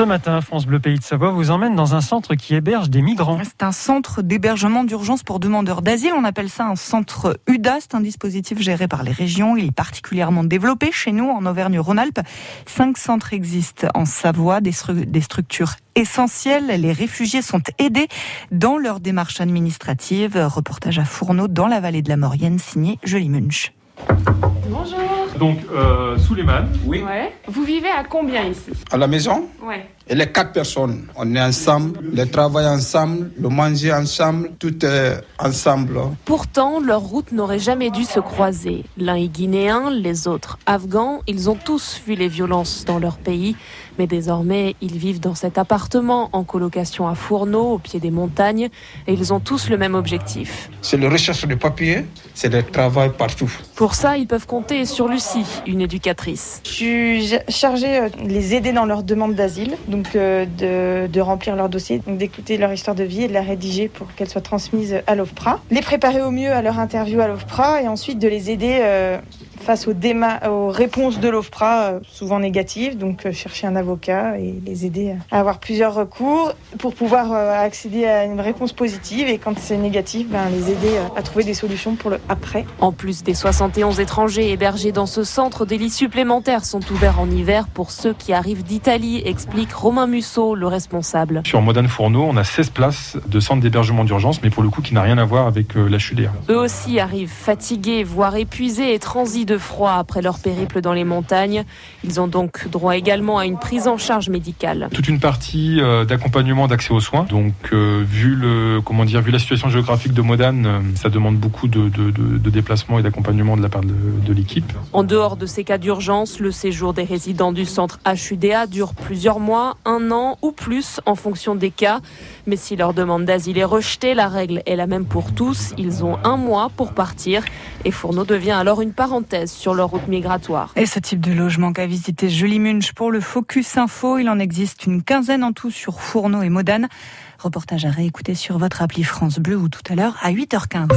Ce matin, France Bleu Pays de Savoie vous emmène dans un centre qui héberge des migrants. C'est un centre d'hébergement d'urgence pour demandeurs d'asile. On appelle ça un centre UDA. C'est un dispositif géré par les régions. Il est particulièrement développé chez nous, en Auvergne-Rhône-Alpes. Cinq centres existent en Savoie, des, des structures essentielles. Les réfugiés sont aidés dans leur démarche administrative. Reportage à Fourneau dans la vallée de la Maurienne, signé Jolie Munch. Bonjour. Donc, euh, Souleymane. Oui. Ouais. Vous vivez à combien ici? À la maison? Ouais. Et les quatre personnes, on est ensemble, le travail ensemble, le manger ensemble, tout est ensemble. Pourtant, leurs routes n'auraient jamais dû se croiser. L'un est guinéen, les autres afghans. Ils ont tous vu les violences dans leur pays. Mais désormais, ils vivent dans cet appartement en colocation à Fourneau, au pied des montagnes. Et ils ont tous le même objectif. C'est la recherche de papier, c'est le travail partout. Pour ça, ils peuvent compter sur Lucie, une éducatrice. Je suis chargée de les aider dans leur demande d'asile. Donc euh, de, de, remplir leur dossier, d'écouter leur histoire de vie et de la rédiger pour qu'elle soit transmise à l'OFPRA. Les préparer au mieux à leur interview à l'OFPRA et ensuite de les aider euh, face aux, aux, réponses de l'OFPRA, euh, souvent négatives, donc euh, chercher un avocat et les aider à avoir plusieurs recours pour pouvoir euh, accéder à une réponse positive et quand c'est négatif, ben, les aider à trouver des solutions pour le après. En plus des 71 étrangers hébergés dans ce centre, des lits supplémentaires sont ouverts en hiver pour ceux qui arrivent d'Italie, explique Romain Musso, le responsable. Sur Modane Fourneau, on a 16 places de centre d'hébergement d'urgence, mais pour le coup qui n'a rien à voir avec la HUDA. Eux aussi arrivent fatigués, voire épuisés et transis de froid après leur périple dans les montagnes. Ils ont donc droit également à une prise en charge médicale. Toute une partie euh, d'accompagnement d'accès aux soins. Donc, euh, vu le comment dire, vu la situation géographique de Modane, euh, ça demande beaucoup de, de, de, de déplacement et d'accompagnement de la part de, de l'équipe. En dehors de ces cas d'urgence, le séjour des résidents du centre HUDA dure plusieurs mois, un an ou plus en fonction des cas. Mais si leur demande d'asile est rejetée, la règle est la même pour tous. Ils ont un mois pour partir et Fourneau devient alors une parenthèse sur leur route migratoire. Et ce type de logement qu'a visité Julie Munch pour le Focus Info, il en existe une quinzaine en tout sur Fourneau et Modane. Reportage à réécouter sur votre appli France Bleu ou tout à l'heure à 8h15.